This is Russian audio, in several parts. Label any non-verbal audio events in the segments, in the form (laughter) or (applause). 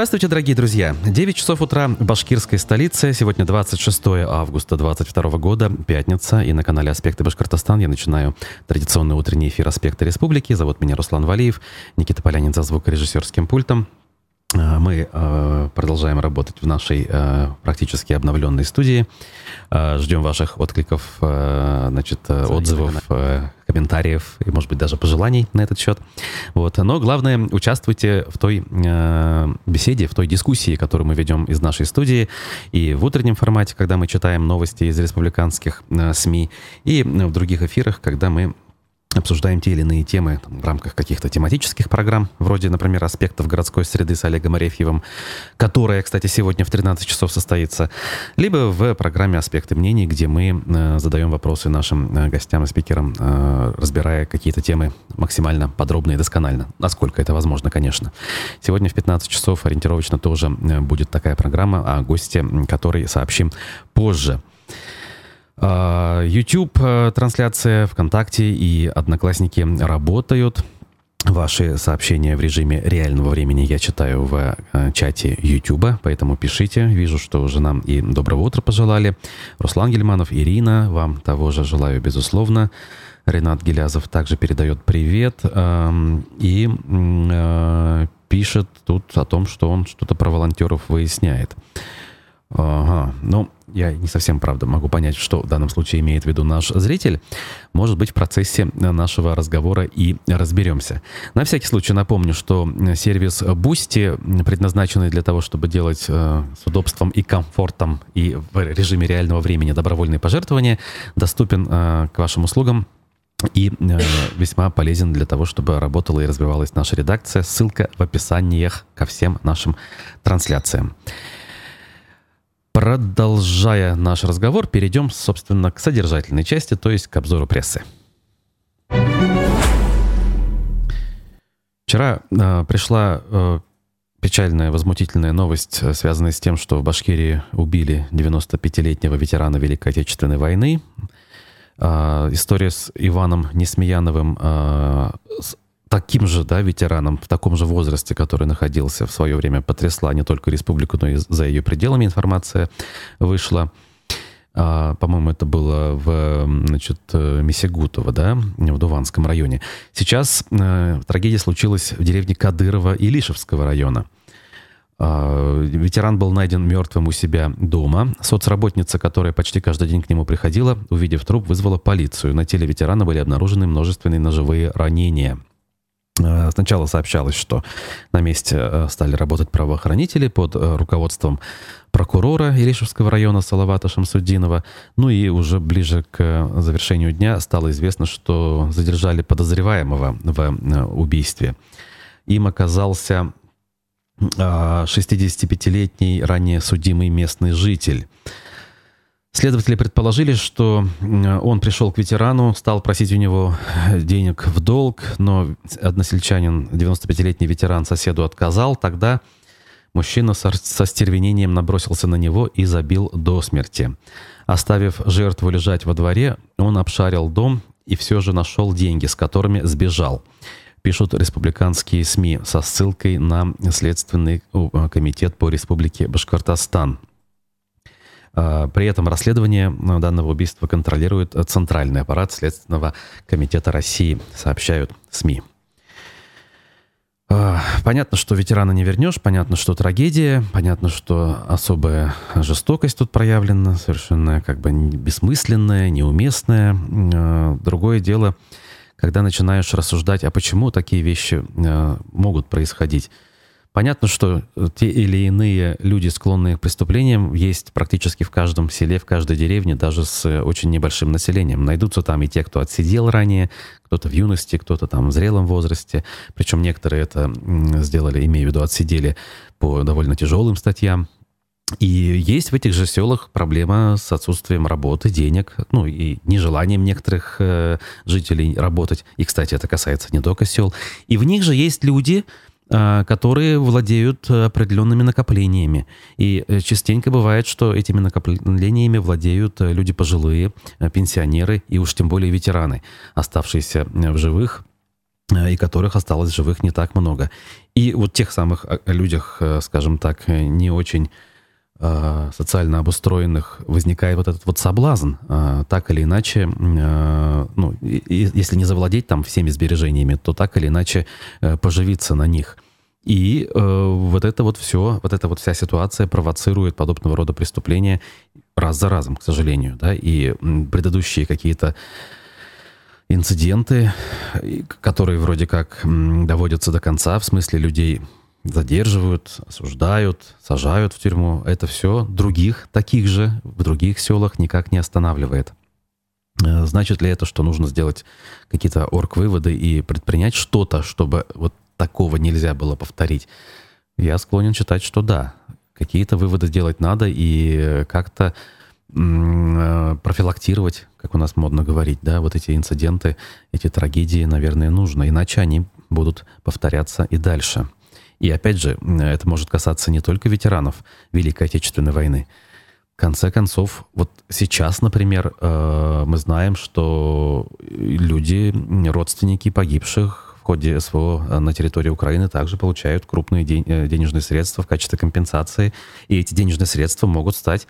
Здравствуйте, дорогие друзья. 9 часов утра в башкирской столице. Сегодня 26 августа 2022 года, пятница. И на канале «Аспекты Башкортостан» я начинаю традиционный утренний эфир «Аспекты Республики». Зовут меня Руслан Валиев. Никита Полянин за звукорежиссерским пультом. А, мы а, продолжаем работать в нашей а, практически обновленной студии. Ждем ваших откликов, значит, отзывов, комментариев и, может быть, даже пожеланий на этот счет. Вот. Но главное, участвуйте в той беседе, в той дискуссии, которую мы ведем из нашей студии и в утреннем формате, когда мы читаем новости из республиканских СМИ, и в других эфирах, когда мы обсуждаем те или иные темы там, в рамках каких-то тематических программ, вроде, например, аспектов городской среды с Олегом Арефьевым, которая, кстати, сегодня в 13 часов состоится, либо в программе «Аспекты мнений», где мы э, задаем вопросы нашим э, гостям и спикерам, э, разбирая какие-то темы максимально подробно и досконально, насколько это возможно, конечно. Сегодня в 15 часов ориентировочно тоже э, будет такая программа о госте, который сообщим позже. А, YouTube э, трансляция, ВКонтакте и Одноклассники работают. Ваши сообщения в режиме реального времени я читаю в э, чате YouTube, поэтому пишите. Вижу, что уже нам и доброго утра пожелали. Руслан Гельманов, Ирина, вам того же желаю, безусловно. Ренат Гелязов также передает привет эм, и э, пишет тут о том, что он что-то про волонтеров выясняет. Ага, ну, я не совсем, правда, могу понять, что в данном случае имеет в виду наш зритель. Может быть, в процессе нашего разговора и разберемся. На всякий случай напомню, что сервис Boosty, предназначенный для того, чтобы делать э, с удобством и комфортом и в режиме реального времени добровольные пожертвования, доступен э, к вашим услугам и э, весьма полезен для того, чтобы работала и развивалась наша редакция. Ссылка в описаниях ко всем нашим трансляциям. Продолжая наш разговор, перейдем, собственно, к содержательной части, то есть к обзору прессы. Вчера э, пришла э, печальная, возмутительная новость, э, связанная с тем, что в Башкирии убили 95-летнего ветерана Великой Отечественной войны. Э, история с Иваном Несмеяновым э, таким же да, ветераном в таком же возрасте, который находился в свое время, потрясла не только республику, но и за ее пределами информация вышла. А, по-моему, это было в значит, Месегутово, да, в Дуванском районе. Сейчас э, трагедия случилась в деревне Кадырова и Лишевского района. А, ветеран был найден мертвым у себя дома. Соцработница, которая почти каждый день к нему приходила, увидев труп, вызвала полицию. На теле ветерана были обнаружены множественные ножевые ранения – Э, сначала сообщалось, что на месте э, стали работать правоохранители под э, руководством прокурора Иришевского района Салавата Шамсудинова. Ну и уже ближе к завершению дня стало известно, что задержали подозреваемого в убийстве. Им оказался 65-летний ранее судимый местный житель. Следователи предположили, что он пришел к ветерану, стал просить у него денег в долг, но односельчанин, 95-летний ветеран, соседу отказал. Тогда мужчина со, со стервенением набросился на него и забил до смерти. Оставив жертву лежать во дворе, он обшарил дом и все же нашел деньги, с которыми сбежал. Пишут республиканские СМИ со ссылкой на Следственный комитет по республике Башкортостан. А, при этом расследование данного убийства контролирует Центральный аппарат Следственного комитета России, сообщают СМИ. А, понятно, что ветерана не вернешь, понятно, что трагедия, понятно, что особая жестокость тут проявлена, совершенно как бы бессмысленная, неуместная. А, другое дело, когда начинаешь рассуждать, а почему такие вещи могут происходить. Понятно, что э, те или иные люди, склонные к преступлениям, есть практически в каждом селе, в каждой деревне, даже с э, очень небольшим населением. Найдутся там и те, кто отсидел ранее, кто-то в юности, кто-то там в зрелом возрасте. Причем некоторые это сделали, имею в виду, отсидели по довольно тяжелым статьям. И есть в этих же селах проблема с отсутствием работы, денег, ну и нежеланием некоторых э, жителей работать. И, кстати, это касается не только сел. И в них же есть люди, которые владеют определенными накоплениями. И э, частенько бывает, что этими накоплениями владеют э, люди пожилые, э, пенсионеры и уж тем более ветераны, оставшиеся в живых и которых осталось живых не так много. И вот тех самых э, людях, э, скажем так, не очень социально обустроенных возникает вот этот вот соблазн, так или иначе, ну, если не завладеть там всеми сбережениями, то так или иначе поживиться на них. И э, вот это вот все, вот эта вот вся ситуация провоцирует подобного рода преступления раз за разом, к сожалению, да, и предыдущие какие-то инциденты, которые вроде как доводятся до конца, в смысле людей задерживают, осуждают, сажают в тюрьму. Это все других таких же в других селах никак не останавливает. Э, значит ли это, что нужно сделать какие-то орг-выводы и предпринять что-то, чтобы вот такого нельзя было повторить? Я склонен считать, что да. Какие-то выводы сделать надо и как-то Э, профилактировать, как у нас модно говорить, да, вот эти инциденты, эти трагедии, наверное, нужно, иначе они будут повторяться и дальше. И опять же, это может касаться не только ветеранов Великой Отечественной войны. В конце концов, вот сейчас, например, э, мы знаем, что люди, родственники погибших в ходе СВО на территории Украины также получают крупные э, денежные средства в качестве компенсации. И эти денежные средства могут стать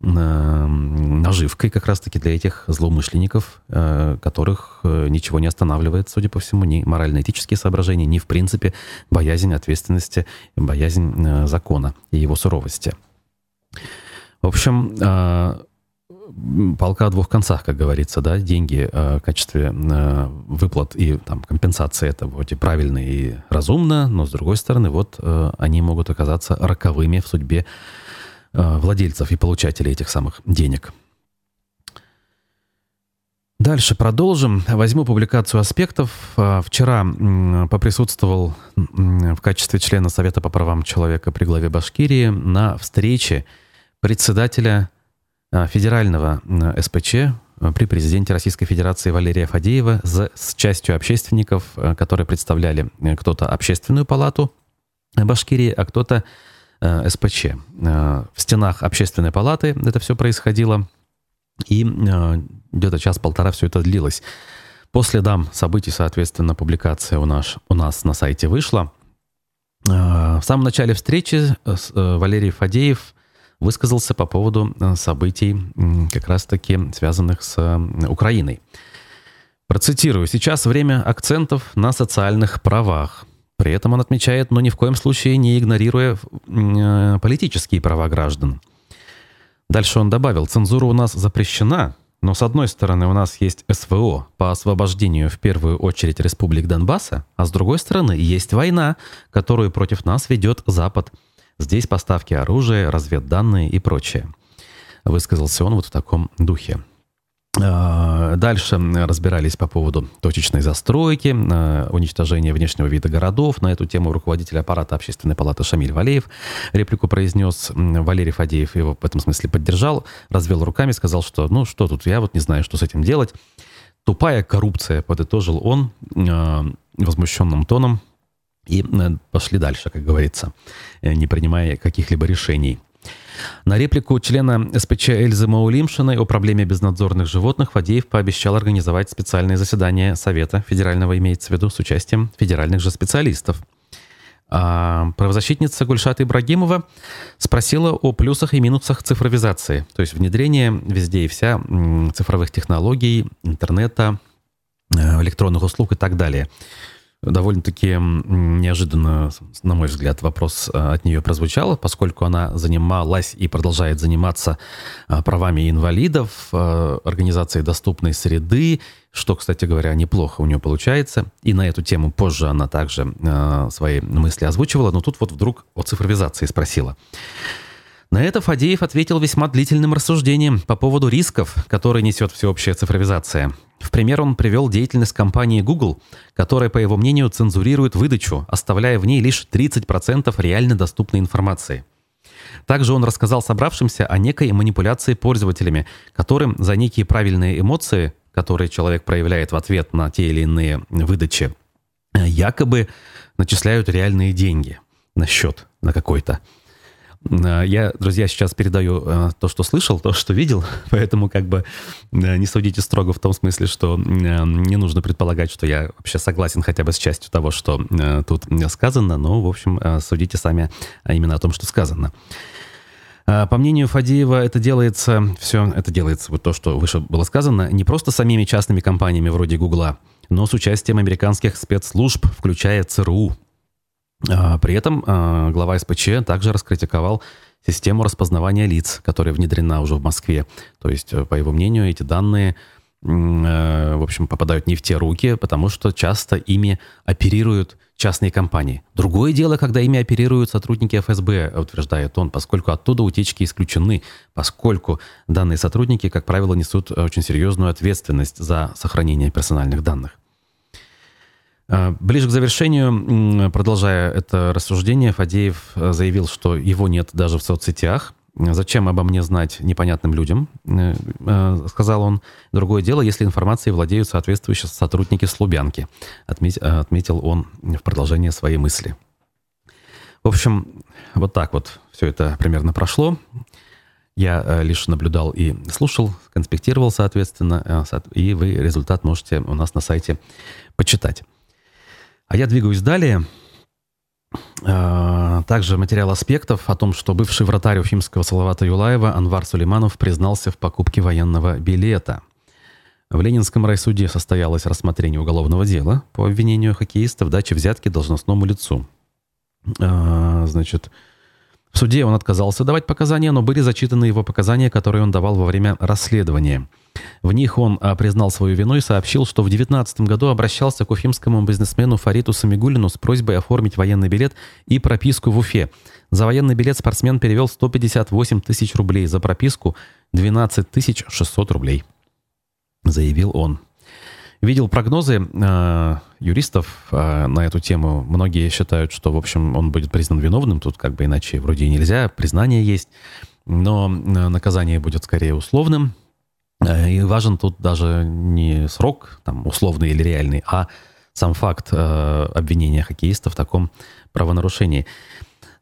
наживкой как раз-таки для этих злоумышленников, э, которых э, ничего не останавливает, судя по всему, ни морально-этические соображения, ни, в принципе, боязнь ответственности, боязнь э, закона и его суровости. В общем, полка о двух концах, как говорится, да, деньги в качестве выплат и там, компенсации это вроде правильно и разумно, но с другой стороны, вот они могут оказаться роковыми в судьбе владельцев и получателей этих самых денег. Дальше продолжим. Возьму публикацию аспектов. Э, вчера поприсутствовал в качестве члена Совета по правам человека при главе Башкирии на встрече председателя э, федерального СПЧ при президенте Российской Федерации Валерия Фадеева с частью общественников, которые представляли кто-то общественную палату Башкирии, а кто-то Э, СПЧ. Э, в стенах общественной палаты это все происходило, и э, где-то час-полтора все это длилось. По следам событий, соответственно, публикация у нас, у нас на сайте вышла. В самом начале встречи Валерий Фадеев высказался по поводу событий, как раз-таки связанных с Украиной. Процитирую. «Сейчас время акцентов на социальных правах. При этом он отмечает, но ни в коем случае не игнорируя э, политические права граждан. Дальше он добавил, цензура у нас запрещена, но с одной стороны у нас есть СВО по освобождению в первую очередь республик Донбасса, а с другой стороны есть война, которую против нас ведет Запад. Здесь поставки оружия, разведданные и прочее. Высказался он вот в таком духе. А, дальше разбирались по поводу точечной застройки, а, уничтожения внешнего вида городов. На эту тему руководитель аппарата Общественной палаты Шамиль Валеев реплику произнес. Валерий Фадеев его в этом смысле поддержал, развел руками, сказал, что ну что тут, я вот не знаю, что с этим делать. Тупая коррупция, подытожил он а, возмущенным тоном. И пошли дальше, как говорится, не принимая каких-либо решений. На реплику члена СПЧ Эльзы Маулимшиной о проблеме безнадзорных животных Фадеев пообещал организовать специальное заседание Совета федерального, имеется в виду, с участием федеральных же специалистов. А правозащитница Гульшат Ибрагимова спросила о плюсах и минусах цифровизации, то есть внедрение везде и вся цифровых технологий, интернета, э, электронных услуг и так далее довольно-таки неожиданно, на мой взгляд, вопрос э, от нее прозвучал, поскольку она занималась и продолжает заниматься э, правами инвалидов, э, организацией доступной среды, что, кстати говоря, неплохо у нее получается. И на эту тему позже она также свои мысли озвучивала, но тут вот вдруг о цифровизации спросила. На это Фадеев ответил весьма длительным рассуждением по поводу рисков, которые несет всеобщая цифровизация. В пример он привел деятельность компании Google, которая, по его мнению, цензурирует выдачу, оставляя в ней лишь 30% реально доступной информации. Также он рассказал собравшимся о некой манипуляции пользователями, которым за некие правильные эмоции, которые человек проявляет в ответ на те или иные выдачи, якобы начисляют реальные деньги на счет, на какой-то. Э, я, друзья, сейчас передаю э, то, что слышал, то, что видел, (laughs) поэтому как бы не судите строго в том смысле, что не нужно предполагать, что я вообще согласен хотя бы с частью того, что тут сказано, но, в общем, судите сами именно о том, что сказано. По мнению Фадеева, это делается, все это делается, вот то, что выше было сказано, не просто самими частными компаниями вроде Гугла, но с участием американских спецслужб, включая ЦРУ. А, при этом а, глава СПЧ также раскритиковал систему распознавания лиц, которая внедрена уже в Москве. То есть, э, по его мнению, эти данные э, в общем, попадают не в те руки, потому что часто ими оперируют частные компании. Другое дело, когда ими оперируют сотрудники ФСБ, утверждает он, поскольку оттуда утечки исключены, поскольку данные сотрудники, как правило, несут очень серьезную ответственность за сохранение персональных данных. А, ближе к завершению, продолжая это рассуждение, Фадеев э, заявил, что его нет даже в соцсетях. «Зачем обо мне знать непонятным людям?» э, э, — сказал он. «Другое дело, если информацией владеют соответствующие сотрудники Слубянки», — отметил он в продолжение своей мысли. В общем, вот так вот все это примерно прошло. Я лишь наблюдал и слушал, конспектировал, соответственно, и вы результат можете у нас на сайте почитать. А я двигаюсь далее. А, также материал аспектов о том, что бывший вратарь уфимского Салавата Юлаева Анвар Сулейманов признался в покупке военного билета. В Ленинском райсуде состоялось рассмотрение уголовного дела по обвинению хоккеиста в даче взятки должностному лицу. А, значит, в суде он отказался давать показания, но были зачитаны его показания, которые он давал во время расследования. В них он а, признал свою вину и сообщил, что в 2019 году обращался к уфимскому бизнесмену Фариту Самигулину с просьбой оформить военный билет и прописку в Уфе. За военный билет спортсмен перевел 158 тысяч рублей, за прописку 12 600 рублей, заявил он. Видел прогнозы э, юристов э, на эту тему. Многие считают, что, в общем, он будет признан виновным. Тут как бы иначе вроде нельзя, признание есть. Но наказание будет скорее условным. Э, и важен тут даже не срок, там, условный или реальный, а сам факт э, обвинения хоккеиста в таком правонарушении.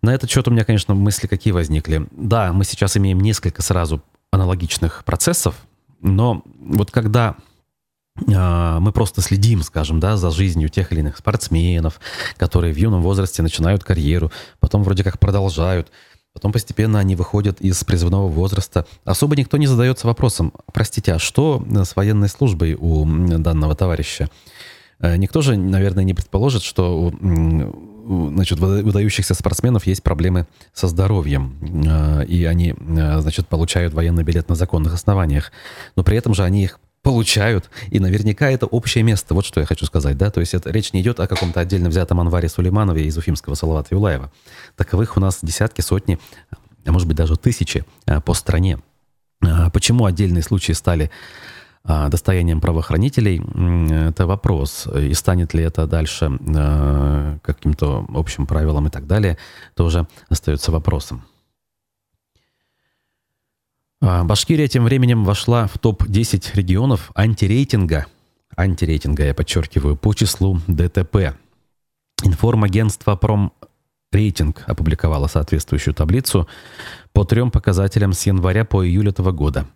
На этот счет у меня, конечно, мысли какие возникли. Да, мы сейчас имеем несколько сразу аналогичных процессов, но вот когда а, мы просто следим, скажем, да, за жизнью тех или иных спортсменов, которые в юном возрасте начинают карьеру, потом вроде как продолжают, потом постепенно они выходят из призывного возраста. Особо никто не задается вопросом, простите, а что с военной службой у данного товарища? Э, никто же, наверное, не предположит, что у значит, выдающихся спортсменов есть проблемы со здоровьем, э, и они, э, значит, получают военный билет на законных основаниях. Но при этом же они их получают. И наверняка это общее место. Вот что я хочу сказать, да. То есть это, речь не идет о каком-то отдельно взятом Анваре Сулейманове из уфимского Салавата Юлаева. Таковых у нас десятки, сотни, а может быть даже тысячи а, по стране. А, почему отдельные случаи стали а, достоянием правоохранителей, это вопрос. И станет ли это дальше каким-то общим правилом и так далее, тоже остается вопросом. А, Башкирия тем временем вошла в топ-10 регионов антирейтинга, антирейтинга, я подчеркиваю, по числу ДТП. Информагентство Промрейтинг опубликовало соответствующую таблицу по трем показателям с января по июль этого года.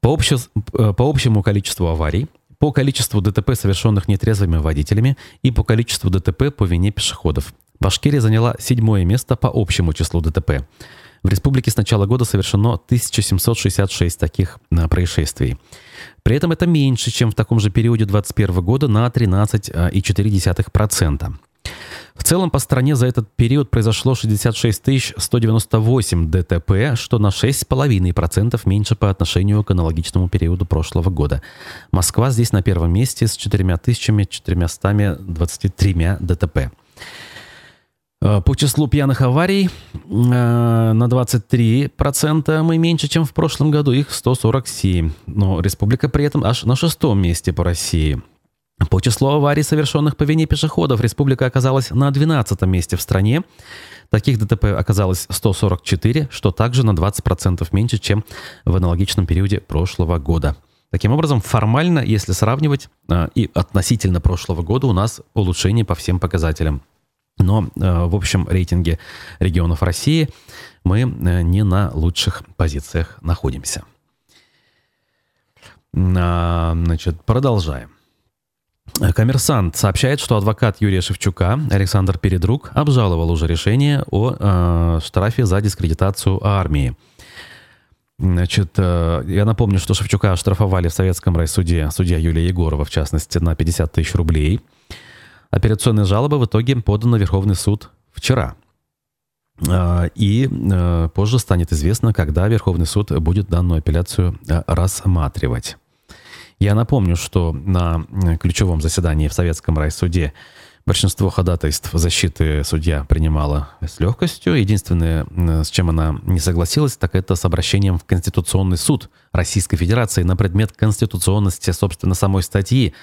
По, обще... по общему количеству аварий, по количеству ДТП, совершенных нетрезвыми водителями, и по количеству ДТП по вине пешеходов. Башкирия заняла седьмое место по общему числу ДТП. В республике с начала года совершено 1766 таких а, происшествий. При этом это меньше, чем в таком же периоде 2021 года на 13,4%. В целом по стране за этот период произошло 66 198 ДТП, что на 6,5% меньше по отношению к аналогичному периоду прошлого года. Москва здесь на первом месте с 4423 ДТП. Э, по числу пьяных аварий э, на 23% мы меньше, чем в прошлом году, их 147. Но республика при этом аж на шестом месте по России. По числу аварий, совершенных по вине пешеходов, республика оказалась на 12 месте в стране. Таких ДТП оказалось 144, что также на 20% меньше, чем в аналогичном периоде прошлого года. Таким образом, формально, если сравнивать, э, и относительно прошлого года у нас улучшение по всем показателям. Но в общем рейтинге регионов России мы не на лучших позициях находимся. Значит, продолжаем. Коммерсант сообщает, что адвокат Юрия Шевчука Александр Передрук обжаловал уже решение о э, штрафе за дискредитацию армии. Значит, э, я напомню, что Шевчука оштрафовали в Советском райсуде судья Юлия Егорова, в частности, на 50 тысяч рублей. Операционная жалоба в итоге подана в Верховный суд вчера. Э, и э, позже станет известно, когда Верховный суд будет данную апелляцию э, рассматривать. Я напомню, что на ключевом заседании в Советском райсуде большинство ходатайств защиты судья принимала с легкостью. Единственное, с чем она не согласилась, так это с обращением в Конституционный суд Российской Федерации на предмет конституционности, собственно, самой статьи,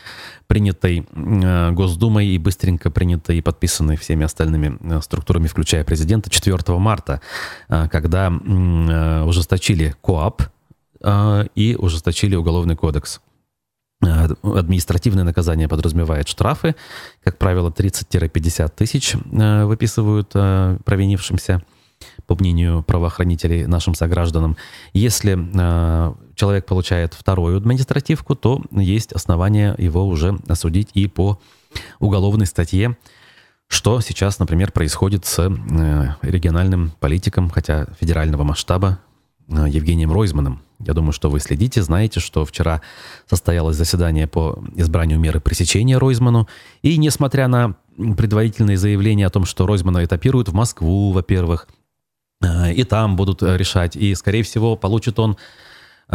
принятой э, Госдумой и быстренько принятой и подписанной всеми остальными э, структурами, включая президента, 4 марта, э, когда ужесточили КОАП и ужесточили Уголовный кодекс. Э, административное наказание подразумевает штрафы. Как правило, 30-50 тысяч э, выписывают э, провинившимся, по мнению правоохранителей, нашим согражданам. Если человек получает вторую административку, то есть основания его уже осудить и по уголовной статье, что сейчас, например, происходит с региональным политиком, хотя федерального масштаба, Евгением Ройзманом. Я думаю, что вы следите, знаете, что вчера состоялось заседание по избранию меры пресечения Ройзману. И несмотря на предварительные заявления о том, что Ройзмана этапируют в Москву, во-первых, э, и там будут решать, и, скорее всего, получит он Э,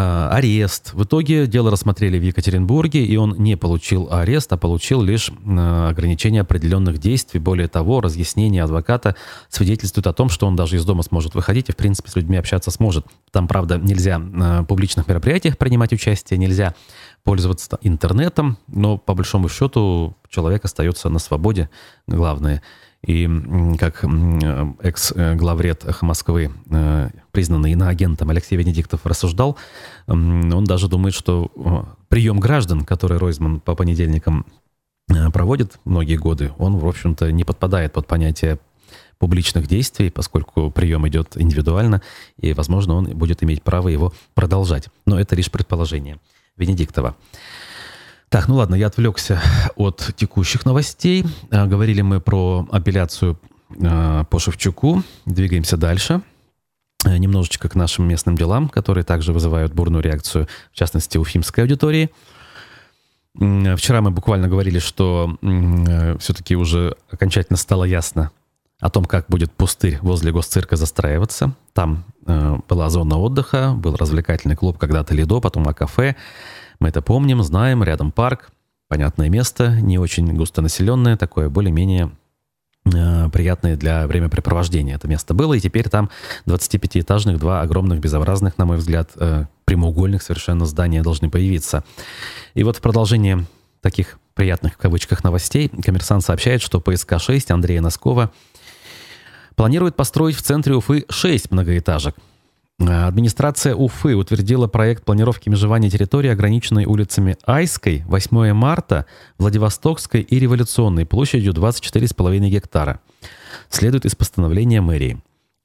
арест. В итоге дело рассмотрели в Екатеринбурге, и он не получил арест, а получил лишь э, ограничение определенных действий. Более того, разъяснение адвоката свидетельствует о том, что он даже из дома сможет выходить и, в принципе, с людьми общаться сможет. Там, правда, нельзя в публичных мероприятиях принимать участие, нельзя пользоваться интернетом, но, по большому счету, человек остается на свободе, главное – и как экс-главред Москвы, э, признанный иноагентом Алексей Венедиктов рассуждал, он даже думает, что прием граждан, который Ройзман по понедельникам э, проводит многие годы, он, в общем-то, не подпадает под понятие публичных действий, поскольку прием идет индивидуально, и, возможно, он будет иметь право его продолжать. Но это лишь предположение Венедиктова. Так, ну ладно, я отвлекся от текущих новостей. А, говорили мы про апелляцию а, по Шевчуку. Двигаемся дальше. А, немножечко к нашим местным делам, которые также вызывают бурную реакцию, в частности, у фимской аудитории. Вчера мы буквально говорили, что все-таки уже окончательно стало ясно о том, как будет пустырь возле госцирка застраиваться. Там была зона отдыха, был развлекательный клуб, когда-то Лидо, потом А-кафе. Мы это помним, знаем, рядом парк, понятное место, не очень густонаселенное, такое более-менее э, приятное для времяпрепровождения это место было, и теперь там 25-этажных, два огромных, безобразных, на мой взгляд, э, прямоугольных совершенно здания должны появиться. И вот в продолжение таких приятных в кавычках новостей коммерсант сообщает, что ПСК-6 Андрея Носкова планирует построить в центре Уфы 6 многоэтажек – Администрация Уфы утвердила проект планировки межевания территории, ограниченной улицами Айской, 8 марта, Владивостокской и Революционной площадью 24,5 гектара. Следует из постановления мэрии.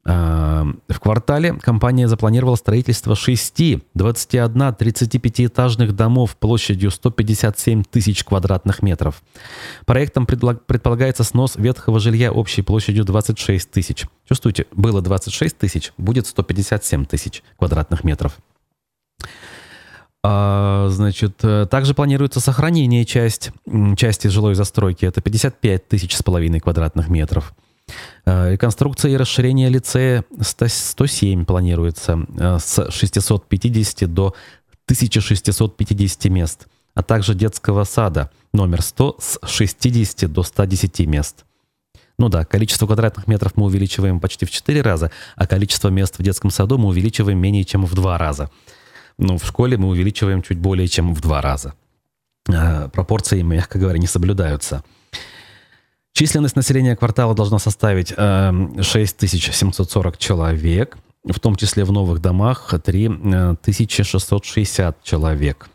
В квартале компания запланировала строительство 6, 21, 35-этажных домов площадью 157 тысяч квадратных метров. Проектом предполагается снос ветхого жилья общей площадью 26 тысяч. Чувствуете, было 26 тысяч, будет 157 тысяч квадратных метров. А, значит, э, также планируется сохранение часть, части жилой застройки. Это 55 тысяч с половиной квадратных метров. Э, реконструкция и расширение лицея 107 планируется э, с 650 до 1650 мест, а также детского сада номер 100 с 60 до 110 мест. Ну да, количество квадратных метров мы увеличиваем почти в 4 раза, а количество мест в детском саду мы увеличиваем менее чем в 2 раза. Ну, в школе мы увеличиваем чуть более чем в 2 раза. Э, пропорции, мягко говоря, не соблюдаются. Численность населения квартала должна составить э, 6740 человек, в том числе в новых домах 3660 человек.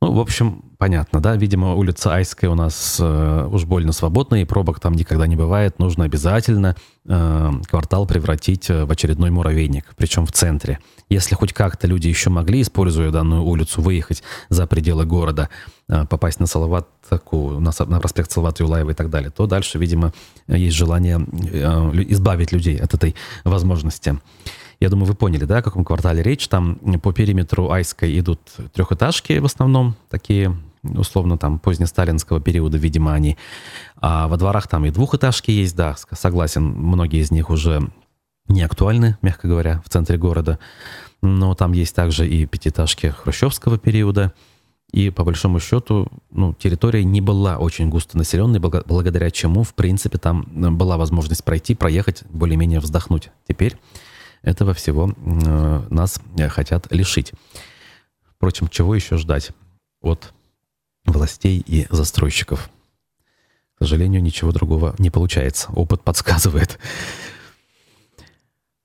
Ну, в общем, понятно, да? Видимо, улица Айская у нас э, уж больно свободная, и пробок там никогда не бывает. Нужно обязательно э, квартал превратить э, в очередной муравейник, причем в центре. Если хоть как-то люди еще могли, используя данную улицу, выехать за пределы города, э, попасть на Салават, на, на проспект Салават Юлаева и так далее, то дальше, видимо, есть желание э, избавить людей от этой возможности. Я думаю, вы поняли, да, о каком квартале речь. Там по периметру Айской идут трехэтажки в основном, такие условно там позднесталинского периода, видимо, они. А во дворах там и двухэтажки есть, да, согласен, многие из них уже не актуальны, мягко говоря, в центре города. Но там есть также и пятиэтажки хрущевского периода. И по большому счету, ну, территория не была очень густонаселенной, благодаря чему, в принципе, там была возможность пройти, проехать, более-менее вздохнуть. Теперь этого всего э, нас хотят лишить. Впрочем, чего еще ждать от властей и застройщиков? К сожалению, ничего другого не получается. Опыт подсказывает.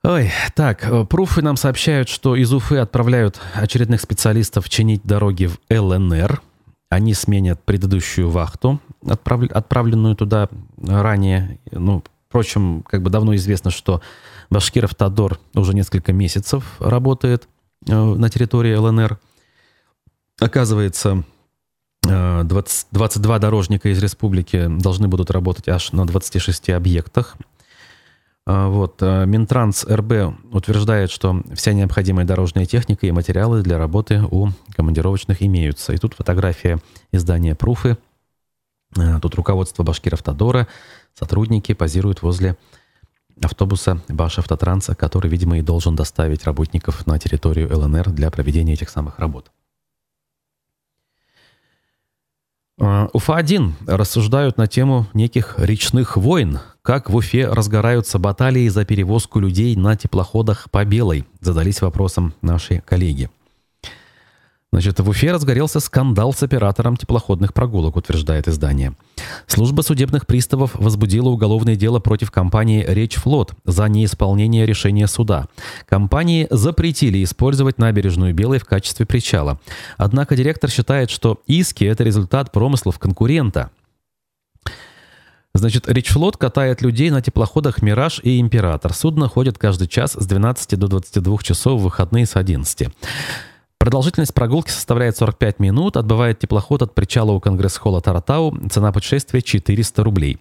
Ой, так, э, пруфы нам сообщают, что из Уфы отправляют очередных специалистов чинить дороги в ЛНР. Они сменят предыдущую вахту, отправ... отправленную туда ранее. Ну, впрочем, как бы давно известно, что Башкиров Тадор уже несколько месяцев работает э, на территории ЛНР. Оказывается, 20, э, 22 дорожника из республики должны будут работать аж на 26 объектах. Э, вот. Минтранс РБ утверждает, что вся необходимая дорожная техника и материалы для работы у командировочных имеются. И тут фотография издания «Пруфы». Тут руководство Башкиров Тадора, сотрудники позируют возле автобуса Башавтотранса, который, видимо, и должен доставить работников на территорию ЛНР для проведения этих самых работ. А, Уфа-1 рассуждают на тему неких речных войн. Как в Уфе разгораются баталии за перевозку людей на теплоходах по Белой? Задались вопросом наши коллеги. Значит, в Уфе разгорелся скандал с оператором теплоходных прогулок, утверждает издание. Служба судебных приставов возбудила уголовное дело против компании «Речь Флот» за неисполнение решения суда. Компании запретили использовать набережную Белой в качестве причала. Однако директор считает, что иски – это результат промыслов конкурента. Значит, Ричфлот катает людей на теплоходах «Мираж» и «Император». Судно ходит каждый час с 12 до 22 часов, в выходные с 11. Продолжительность прогулки составляет 45 минут. Отбывает теплоход от причала у Конгресс-холла Таратау. Цена путешествия 400 рублей.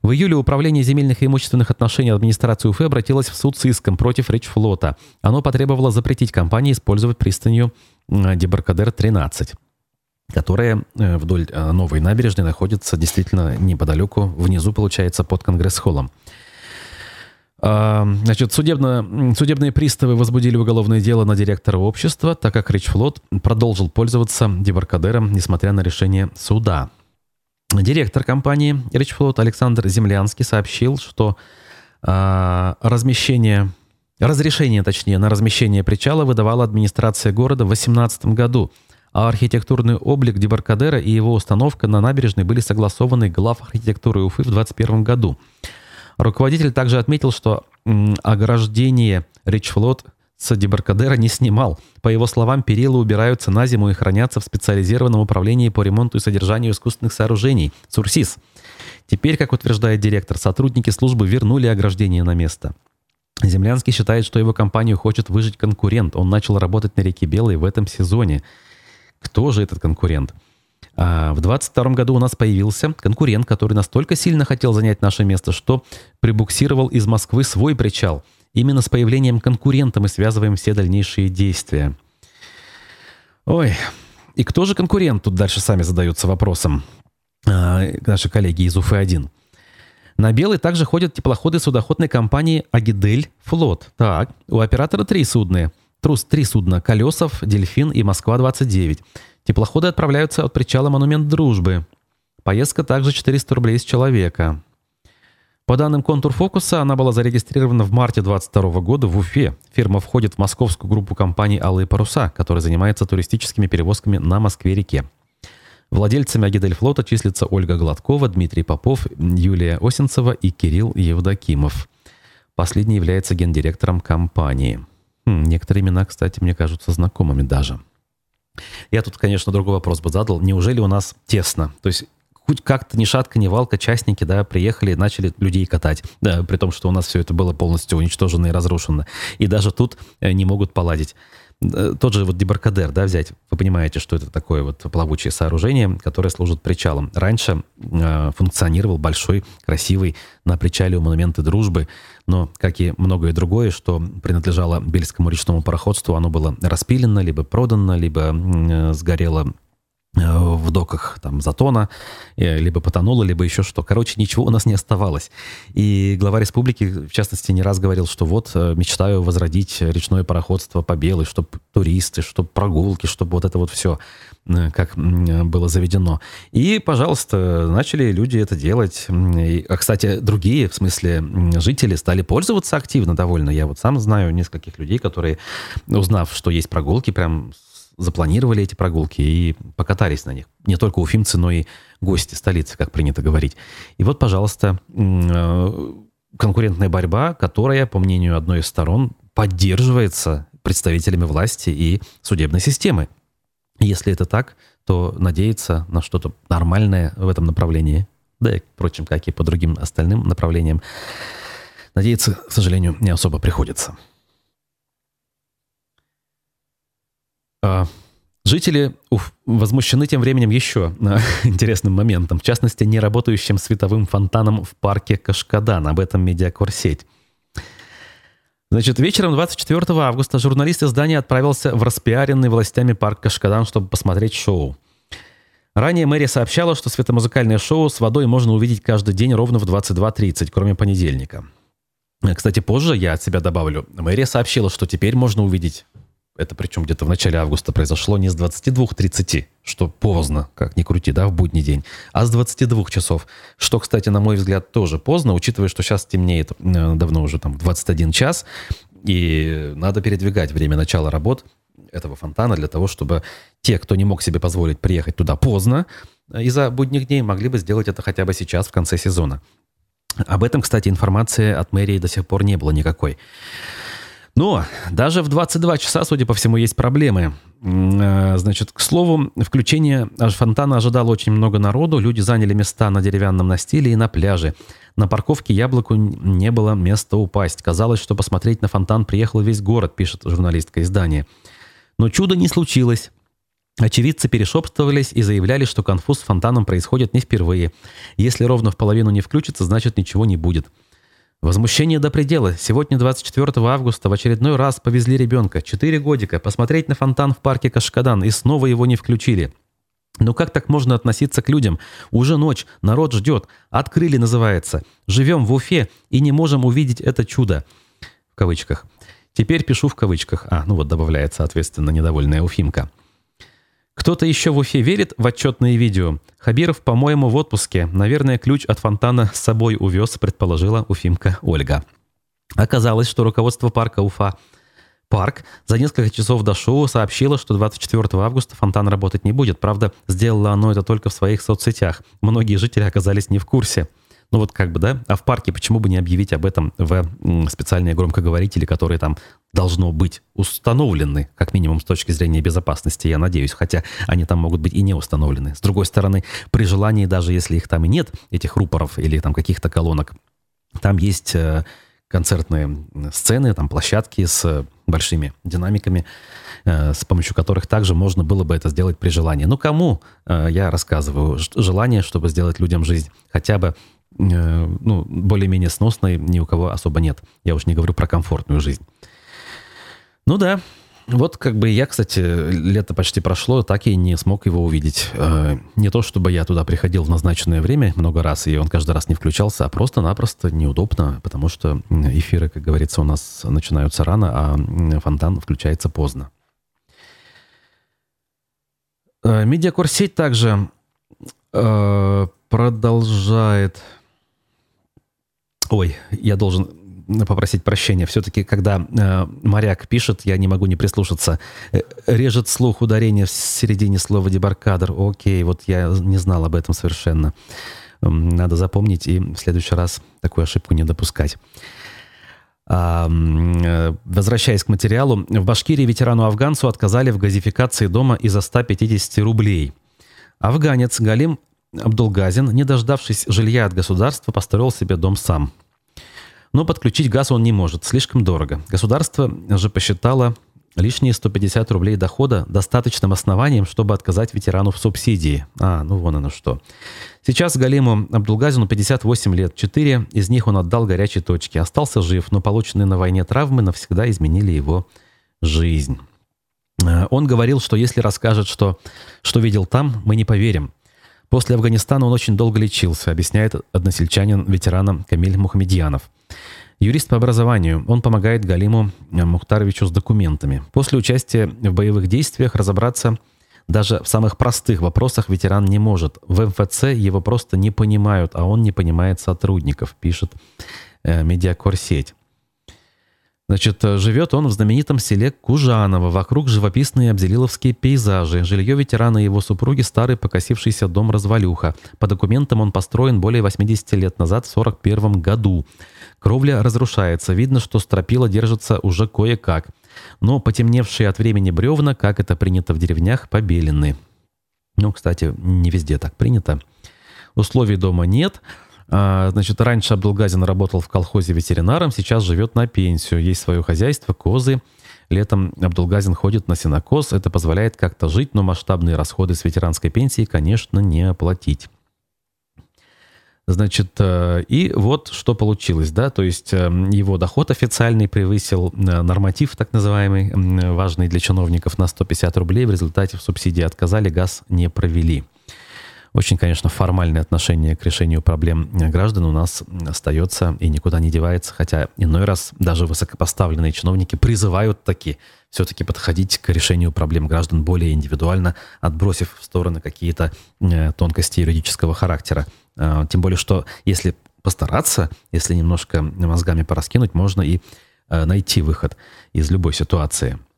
В июле Управление земельных и имущественных отношений администрации Уфы обратилось в суд с иском против Речфлота. Оно потребовало запретить компании использовать пристанью Дебаркадер-13 которая э, вдоль э, новой набережной находится действительно неподалеку, внизу, получается, под Конгресс-холлом. Значит, судебно, судебные приставы возбудили уголовное дело на директора общества, так как Ричфлот продолжил пользоваться дебаркадером, несмотря на решение суда. Директор компании Ричфлот Александр Землянский сообщил, что а, размещение, разрешение, точнее, на размещение причала выдавала администрация города в 2018 году, а архитектурный облик дебаркадера и его установка на набережной были согласованы глав архитектуры Уфы в 2021 году. Руководитель также отметил, что ограждение Ричфлот с Дебаркадера не снимал. По его словам, перила убираются на зиму и хранятся в специализированном управлении по ремонту и содержанию искусственных сооружений «Сурсис». Теперь, как утверждает директор, сотрудники службы вернули ограждение на место. Землянский считает, что его компанию хочет выжить конкурент. Он начал работать на реке Белой в этом сезоне. Кто же этот конкурент? А в 22 году у нас появился конкурент, который настолько сильно хотел занять наше место, что прибуксировал из Москвы свой причал. Именно с появлением конкурента мы связываем все дальнейшие действия. Ой, и кто же конкурент? Тут дальше сами задаются вопросом. А, наши коллеги из Уфы-1. На Белый также ходят теплоходы судоходной компании «Агидель Флот». Так, у оператора три судна. Трус три судна «Колесов», «Дельфин» и «Москва-29». Теплоходы отправляются от причала «Монумент Дружбы». Поездка также 400 рублей с человека. По данным Контур Фокуса, она была зарегистрирована в марте 2022 года в Уфе. Фирма входит в московскую группу компаний «Алые паруса», которая занимается туристическими перевозками на Москве-реке. Владельцами Агидельфлота числятся Ольга Гладкова, Дмитрий Попов, Юлия Осенцева и Кирилл Евдокимов. Последний является гендиректором компании. Хм, некоторые имена, кстати, мне кажутся знакомыми даже. Я тут, конечно, другой вопрос бы задал. Неужели у нас тесно? То есть хоть как-то ни шатка, ни валка, частники, да, приехали и начали людей катать, да, при том, что у нас все это было полностью уничтожено и разрушено. И даже тут э, не могут поладить. Э, тот же вот дебаркадер, да, взять. Вы понимаете, что это такое вот плавучее сооружение, которое служит причалом. Раньше э, функционировал большой, красивый на причале у монумента дружбы, но, как и многое другое, что принадлежало Бельскому речному пароходству, оно было распилено, либо продано, либо э, сгорело в доках там Затона, э, либо потонуло, либо еще что. Короче, ничего у нас не оставалось. И глава республики, в частности, не раз говорил, что вот э, мечтаю возродить речное пароходство по белой, чтобы туристы, чтобы прогулки, чтобы вот это вот все как было заведено. И, пожалуйста, начали люди это делать. А, кстати, другие, в смысле, жители стали пользоваться активно довольно. Я вот сам знаю нескольких людей, которые, узнав, что есть прогулки, прям запланировали эти прогулки и покатались на них. Не только уфимцы, но и гости столицы, как принято говорить. И вот, пожалуйста, э, конкурентная борьба, которая, по мнению одной из сторон, поддерживается представителями власти и судебной системы. Если это так, то надеяться на что-то нормальное в этом направлении, да и, впрочем, как и по другим остальным направлениям, надеяться, к сожалению, не особо приходится. Жители уф, возмущены тем временем еще (laughs) интересным моментом, в частности, неработающим световым фонтаном в парке Кашкадан. Об этом медиакорсеть. Значит, вечером 24 августа журналист издания отправился в распиаренный властями парк Кашкадан, чтобы посмотреть шоу. Ранее мэрия сообщала, что светомузыкальное шоу с водой можно увидеть каждый день ровно в 22.30, кроме понедельника. Кстати, позже я от себя добавлю. Мэрия сообщила, что теперь можно увидеть это причем где-то в начале августа произошло не с 22.30, что поздно, как ни крути, да, в будний день, а с 22 часов. Что, кстати, на мой взгляд, тоже поздно, учитывая, что сейчас темнеет э, давно уже там 21 час, и надо передвигать время начала работ этого фонтана для того, чтобы те, кто не мог себе позволить приехать туда поздно, э, из-за будних дней могли бы сделать это хотя бы сейчас, в конце сезона. Об этом, кстати, информации от мэрии до сих пор не было никакой. Но даже в 22 часа, судя по всему, есть проблемы. Э, значит, к слову, включение фонтана ожидало очень много народу. Люди заняли места на деревянном настиле и на пляже. На парковке яблоку не было места упасть. Казалось, что посмотреть на фонтан приехал весь город, пишет журналистка издания. Но чудо не случилось. Очевидцы перешептывались и заявляли, что конфуз с фонтаном происходит не впервые. Если ровно в половину не включится, значит ничего не будет. Возмущение до предела. Сегодня, 24 августа, в очередной раз повезли ребенка, 4 годика, посмотреть на фонтан в парке Кашкадан, и снова его не включили. Ну как так можно относиться к людям? Уже ночь, народ ждет. Открыли, называется. Живем в Уфе и не можем увидеть это чудо. В кавычках. Теперь пишу в кавычках. А, ну вот добавляет, соответственно, недовольная Уфимка. Кто-то еще в Уфе верит в отчетные видео? Хабиров, по-моему, в отпуске. Наверное, ключ от фонтана с собой увез, предположила уфимка Ольга. Оказалось, что руководство парка Уфа Парк за несколько часов до шоу сообщило, что 24 августа фонтан работать не будет. Правда, сделало оно это только в своих соцсетях. Многие жители оказались не в курсе. Ну вот как бы, да? А в парке почему бы не объявить об этом в специальные громкоговорители, которые там должно быть установлены, как минимум с точки зрения безопасности, я надеюсь, хотя они там могут быть и не установлены. С другой стороны, при желании, даже если их там и нет, этих рупоров или там каких-то колонок, там есть э, концертные сцены, там площадки с большими динамиками, э, с помощью которых также можно было бы это сделать при желании. Ну, кому, э, я рассказываю, желание, чтобы сделать людям жизнь хотя бы ну, более-менее сносной ни у кого особо нет. Я уж не говорю про комфортную жизнь. Ну да, вот как бы я, кстати, лето почти прошло, так и не смог его увидеть. Э, не то, чтобы я туда приходил в назначенное время много раз, и он каждый раз не включался, а просто-напросто неудобно, потому что эфиры, как говорится, у нас начинаются рано, а фонтан включается поздно. Э, медиакурсеть также продолжает Ой, я должен попросить прощения. Все-таки, когда э, моряк пишет, я не могу не прислушаться. Э, режет слух ударение в середине слова дебаркадр. Окей, вот я не знал об этом совершенно. Надо запомнить и в следующий раз такую ошибку не допускать. Э, возвращаясь к материалу, в Башкирии ветерану-афганцу отказали в газификации дома из-за 150 рублей. Афганец Галим Абдулгазин, не дождавшись жилья от государства, построил себе дом сам. Но подключить газ он не может, слишком дорого. Государство же посчитало лишние 150 рублей дохода достаточным основанием, чтобы отказать ветерану в субсидии. А, ну вон оно что. Сейчас Галиму Абдулгазину 58 лет, 4 из них он отдал горячей точке. Остался жив, но полученные на войне травмы навсегда изменили его жизнь. Э, он говорил, что если расскажет, что, что видел там, мы не поверим. После Афганистана он очень долго лечился, объясняет односельчанин ветерана Камиль Мухамедьянов. Юрист по образованию, он помогает Галиму Мухтаровичу с документами. После участия в боевых действиях разобраться даже в самых простых вопросах ветеран не может. В МФЦ его просто не понимают, а он не понимает сотрудников, пишет э, медиакорсеть. Значит, э, живет он в знаменитом селе Кужаново. Вокруг живописные обзелиловские пейзажи. Жилье ветерана и его супруги – старый покосившийся дом-развалюха. По документам он построен более 80 лет назад, в 1941 году. Кровля разрушается. Видно, что стропила держится уже кое-как. Но потемневшие от времени бревна, как это принято в деревнях, побелены. Ну, кстати, не везде так принято. Условий дома нет – значит, раньше Абдулгазин работал в колхозе ветеринаром, сейчас живет на пенсию. Есть свое хозяйство, козы. Летом Абдулгазин ходит на сенокос. Это позволяет как-то жить, но масштабные расходы с ветеранской пенсии, конечно, не оплатить. Значит, э, и вот что получилось, да, то есть э, его доход официальный превысил э, норматив, так называемый, важный для чиновников, на 150 рублей. В результате в субсидии отказали, газ не провели. Очень, конечно, формальное отношение к решению проблем граждан у нас остается и никуда не девается, хотя иной раз даже высокопоставленные чиновники призывают таки все-таки подходить к решению проблем граждан более индивидуально, отбросив в стороны какие-то э, тонкости юридического характера. Э, тем более, что если постараться, если немножко мозгами пораскинуть, можно и э, найти выход из любой ситуации –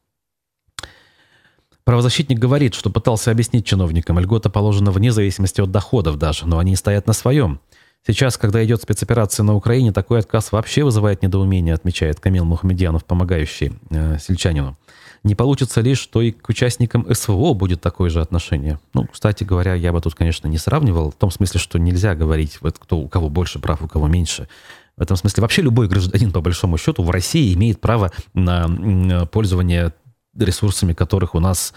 Правозащитник говорит, что пытался объяснить чиновникам, льгота положена вне зависимости от доходов даже, но они стоят на своем. Сейчас, когда идет спецоперация на Украине, такой отказ вообще вызывает недоумение, отмечает Камил Мухамедьянов, помогающий э, сельчанину. Не получится лишь, что и к участникам СВО будет такое же отношение. Ну, кстати говоря, я бы тут, конечно, не сравнивал, в том смысле, что нельзя говорить, вот, кто, у кого больше прав, у кого меньше. В этом смысле вообще любой гражданин, по большому счету, в России имеет право на пользование ресурсами которых у нас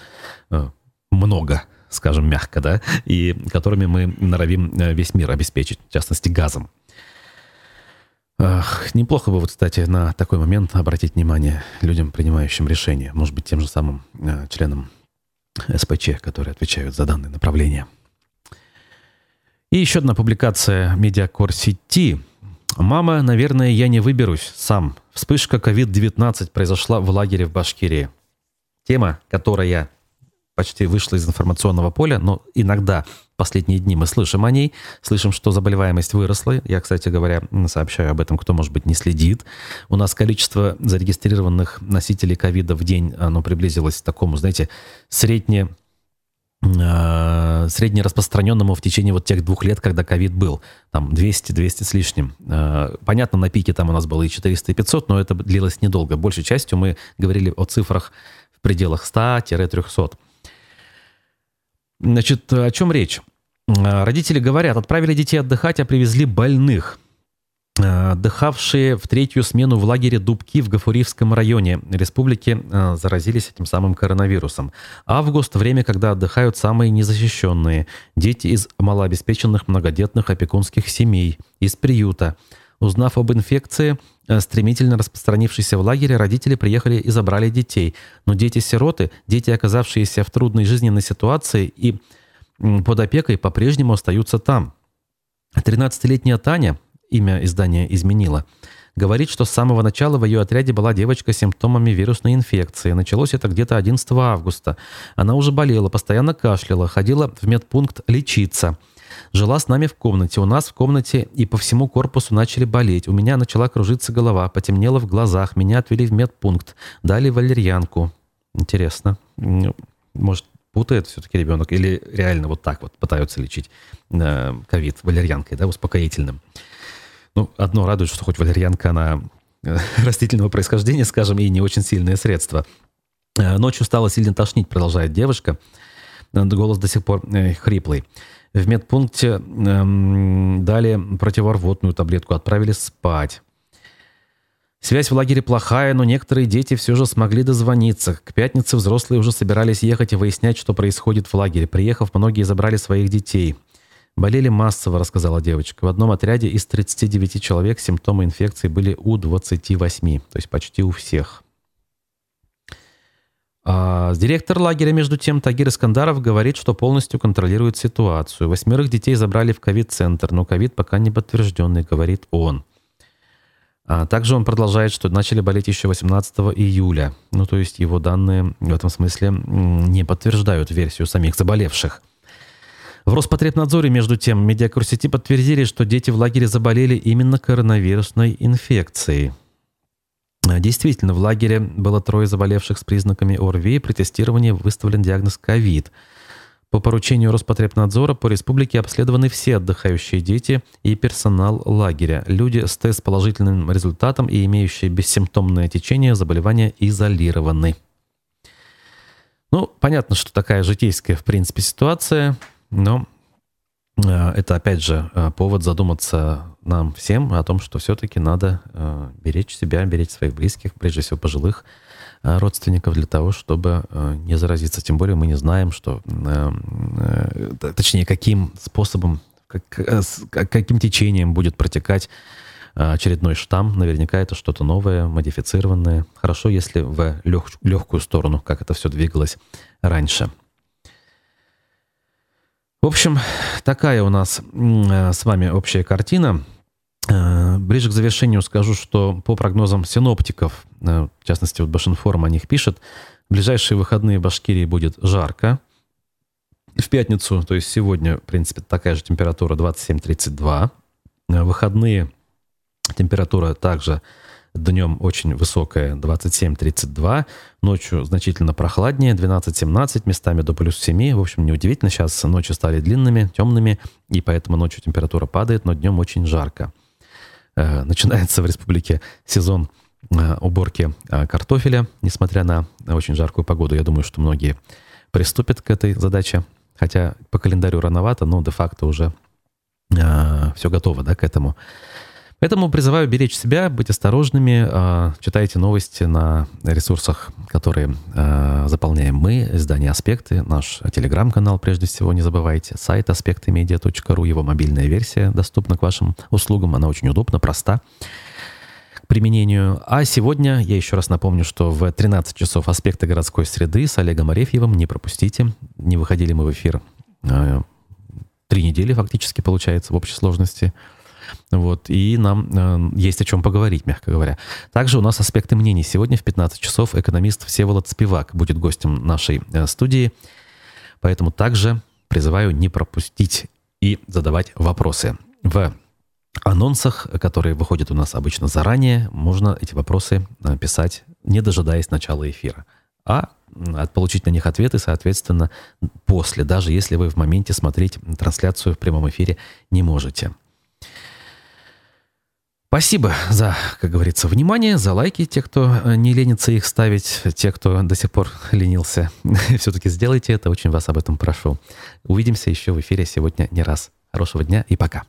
э, много, скажем мягко, да, и которыми мы норовим э, весь мир обеспечить, в частности, газом. Ах, неплохо бы, вот, кстати, на такой момент обратить внимание людям, принимающим решения, может быть, тем же самым э, членам СПЧ, которые отвечают за данное направление. И еще одна публикация Медиакор сети. «Мама, наверное, я не выберусь сам. Вспышка COVID-19 произошла в лагере в Башкирии. Тема, которая почти вышла из информационного поля, но иногда последние дни мы слышим о ней, слышим, что заболеваемость выросла. Я, кстати говоря, сообщаю об этом, кто, может быть, не следит. У нас количество зарегистрированных носителей ковида в день, оно приблизилось к такому, знаете, средне э, среднераспространенному в течение вот тех двух лет, когда ковид был. Там 200, 200 с лишним. Э, понятно, на пике там у нас было и 400, и 500, но это длилось недолго. Большей частью мы говорили о цифрах пределах 100-300. Значит, о чем речь? Родители говорят, отправили детей отдыхать, а привезли больных. Отдыхавшие в третью смену в лагере Дубки в Гафуривском районе республики э, заразились этим самым коронавирусом. Август – время, когда отдыхают самые незащищенные. Дети из малообеспеченных многодетных опекунских семей, из приюта. Узнав об инфекции, э, стремительно распространившейся в лагере, родители приехали и забрали детей. Но дети-сироты, дети, оказавшиеся в трудной жизненной ситуации и под опекой, по-прежнему остаются там. 13-летняя Таня, имя издания изменила, говорит, что с самого начала в ее отряде была девочка с симптомами вирусной инфекции. Началось это где-то 11 августа. Она уже болела, постоянно кашляла, ходила в медпункт лечиться – Жила с нами в комнате. У нас в комнате и по всему корпусу начали болеть. У меня начала кружиться голова, потемнело в глазах. Меня отвели в медпункт. Дали валерьянку. Интересно. Может, путает все-таки ребенок? Или реально вот так вот пытаются лечить э, ковид валерьянкой, да, успокоительным? Ну, одно радует, что хоть валерьянка, она (laughs) растительного происхождения, скажем, и не очень сильные средства. Ночью стало сильно тошнить, продолжает девушка. Голос до сих пор хриплый. В медпункте эм, дали противорвотную таблетку, отправили спать. Связь в лагере плохая, но некоторые дети все же смогли дозвониться. К пятнице взрослые уже собирались ехать и выяснять, что происходит в лагере. Приехав, многие забрали своих детей. Болели массово, рассказала девочка. В одном отряде из 39 человек симптомы инфекции были у 28, то есть почти у всех. А директор лагеря, между тем, Тагир Искандаров говорит, что полностью контролирует ситуацию. Восьмерых детей забрали в ковид-центр, но ковид пока не подтвержденный, говорит он. А также он продолжает, что начали болеть еще 18 июля. Ну, то есть его данные в этом смысле не подтверждают версию самих заболевших. В Роспотребнадзоре, между тем, медиакурсети подтвердили, что дети в лагере заболели именно коронавирусной инфекцией. А, действительно, в лагере было трое заболевших с признаками ОРВИ. При тестировании выставлен диагноз ковид. По поручению Роспотребнадзора по республике обследованы все отдыхающие дети и персонал лагеря. Люди с тест-положительным результатом и имеющие бессимптомное течение заболевания изолированы. Ну, понятно, что такая житейская, в принципе, ситуация, но Э, это, опять же, э, повод задуматься нам всем о том, что все-таки надо э, беречь себя, беречь своих близких, прежде всего пожилых родственников для того, чтобы не заразиться. Тем более мы не знаем, что, точнее, каким способом, как, каким течением будет протекать очередной штамм. Наверняка это что-то новое, модифицированное. Хорошо, если в лег, легкую сторону, как это все двигалось раньше. В общем, такая у нас э, с вами общая картина. Э, ближе к завершению скажу, что по прогнозам синоптиков, э, в частности, вот Башинформ о них пишет, в ближайшие выходные в Башкирии будет жарко. В пятницу, то есть сегодня, в принципе, такая же температура 27-32. Выходные температура также Днем очень высокая 27-32, ночью значительно прохладнее 12-17, местами до плюс 7. В общем, неудивительно, сейчас ночи стали длинными, темными, и поэтому ночью температура падает, но днем очень жарко. Э, начинается в республике сезон э, уборки э, картофеля, несмотря на очень жаркую погоду. Я думаю, что многие приступят к этой задаче, хотя по календарю рановато, но де-факто уже все готово да, к этому. Поэтому призываю беречь себя, быть осторожными. А, читайте новости на ресурсах, которые а, заполняем мы, издание «Аспекты», наш телеграм-канал, прежде всего, не забывайте, сайт аспектымедиа.ру, его мобильная версия доступна к вашим услугам, она очень удобна, проста к применению. А сегодня, я еще раз напомню, что в 13 часов «Аспекты городской среды» с Олегом Арефьевым не пропустите. Не выходили мы в эфир а, три недели фактически, получается, в общей сложности – вот, и нам э, есть о чем поговорить, мягко говоря. Также у нас аспекты мнений. Сегодня в 15 часов экономист Всеволод Спивак будет гостем нашей э, студии. Поэтому также призываю не пропустить и задавать вопросы. В анонсах, которые выходят у нас обычно заранее, можно эти вопросы писать, не дожидаясь начала эфира, а получить на них ответы, соответственно, после, даже если вы в моменте смотреть трансляцию в прямом эфире не можете. Спасибо за, как говорится, внимание, за лайки, те, кто э, не ленится их ставить, те, кто до сих пор ленился. (laughs) Все-таки сделайте это, очень вас об этом прошу. Увидимся еще в эфире сегодня не раз. Хорошего дня и пока.